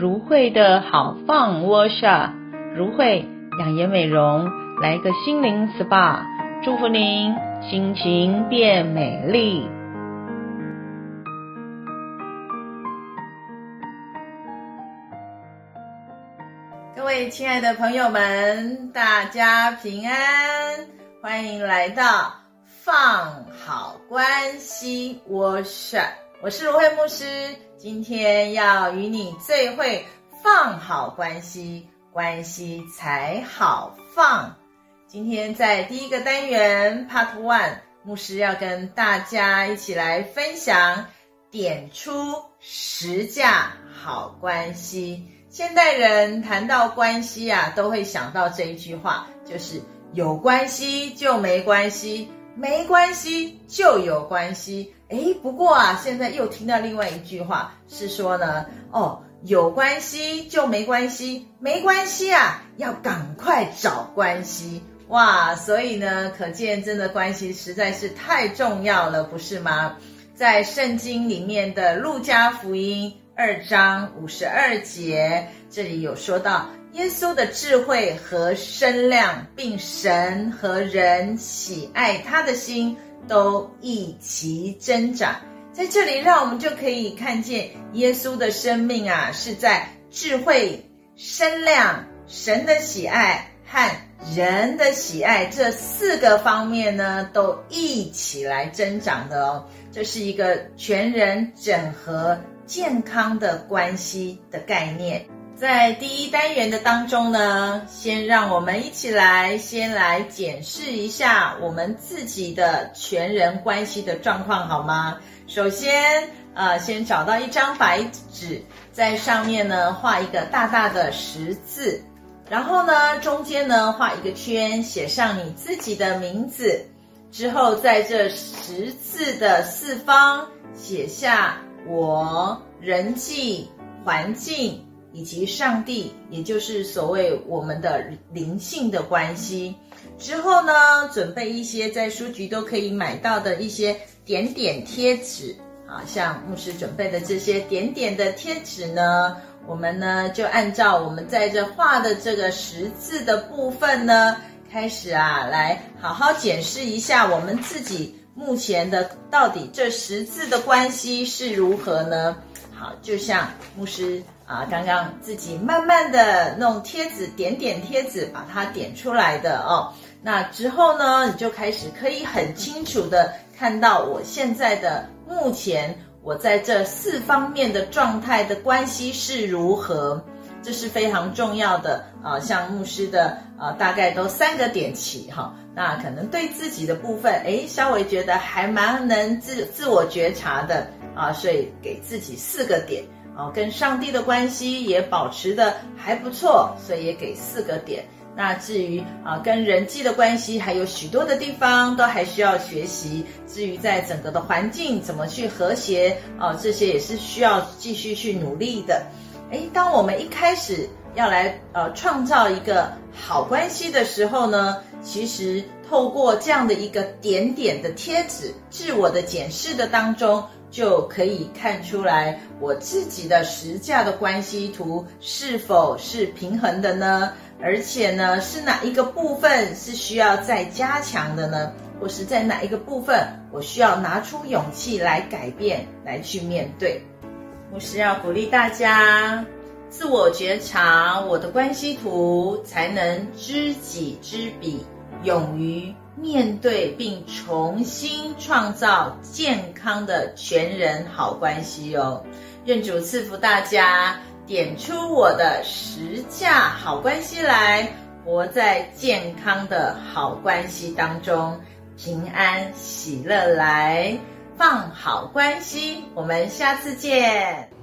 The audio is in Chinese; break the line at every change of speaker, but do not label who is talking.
如慧的好 Fun Workshop，如慧养颜美容，来个心灵 SPA，祝福您心情变美丽。各位亲爱的朋友们，大家平安，欢迎来到放好关系 Workshop，我是如慧牧师。今天要与你最会放好关系，关系才好放。今天在第一个单元 Part One，牧师要跟大家一起来分享，点出十架好关系。现代人谈到关系啊，都会想到这一句话，就是有关系就没关系，没关系就有关系。诶，不过啊，现在又听到另外一句话，是说呢，哦，有关系就没关系，没关系啊，要赶快找关系。哇，所以呢，可见真的关系实在是太重要了，不是吗？在圣经里面的路加福音二章五十二节，这里有说到耶稣的智慧和身量，并神和人喜爱他的心。都一起增长，在这里，让我们就可以看见耶稣的生命啊，是在智慧、身量、神的喜爱和人的喜爱这四个方面呢，都一起来增长的哦。这是一个全人整合、健康的关系的概念。在第一单元的当中呢，先让我们一起来先来检视一下我们自己的全人关系的状况，好吗？首先，呃，先找到一张白纸，在上面呢画一个大大的十字，然后呢中间呢画一个圈，写上你自己的名字，之后在这十字的四方写下我、人际、环境。以及上帝，也就是所谓我们的灵性的关系。之后呢，准备一些在书局都可以买到的一些点点贴纸啊，像牧师准备的这些点点的贴纸呢，我们呢就按照我们在这画的这个十字的部分呢，开始啊，来好好检视一下我们自己目前的到底这十字的关系是如何呢？好，就像牧师。啊，刚刚自己慢慢的弄贴纸，点点贴纸，把它点出来的哦。那之后呢，你就开始可以很清楚的看到我现在的目前我在这四方面的状态的关系是如何，这是非常重要的啊。像牧师的啊，大概都三个点起哈。那可能对自己的部分，诶，稍微觉得还蛮能自自我觉察的啊，所以给自己四个点。啊，跟上帝的关系也保持得还不错，所以也给四个点。那至于啊，跟人际的关系还有许多的地方都还需要学习。至于在整个的环境怎么去和谐啊，这些也是需要继续去努力的。诶，当我们一开始要来呃创造一个好关系的时候呢，其实透过这样的一个点点的贴纸，自我的检视的当中。就可以看出来我自己的十价的关系图是否是平衡的呢？而且呢，是哪一个部分是需要再加强的呢？或是在哪一个部分我需要拿出勇气来改变，来去面对？牧师要鼓励大家自我觉察我的关系图，才能知己知彼，勇于。面对并重新创造健康的全人好关系哦，愿主赐福大家，点出我的十架好关系来，活在健康的好关系当中，平安喜乐来，放好关系，我们下次见。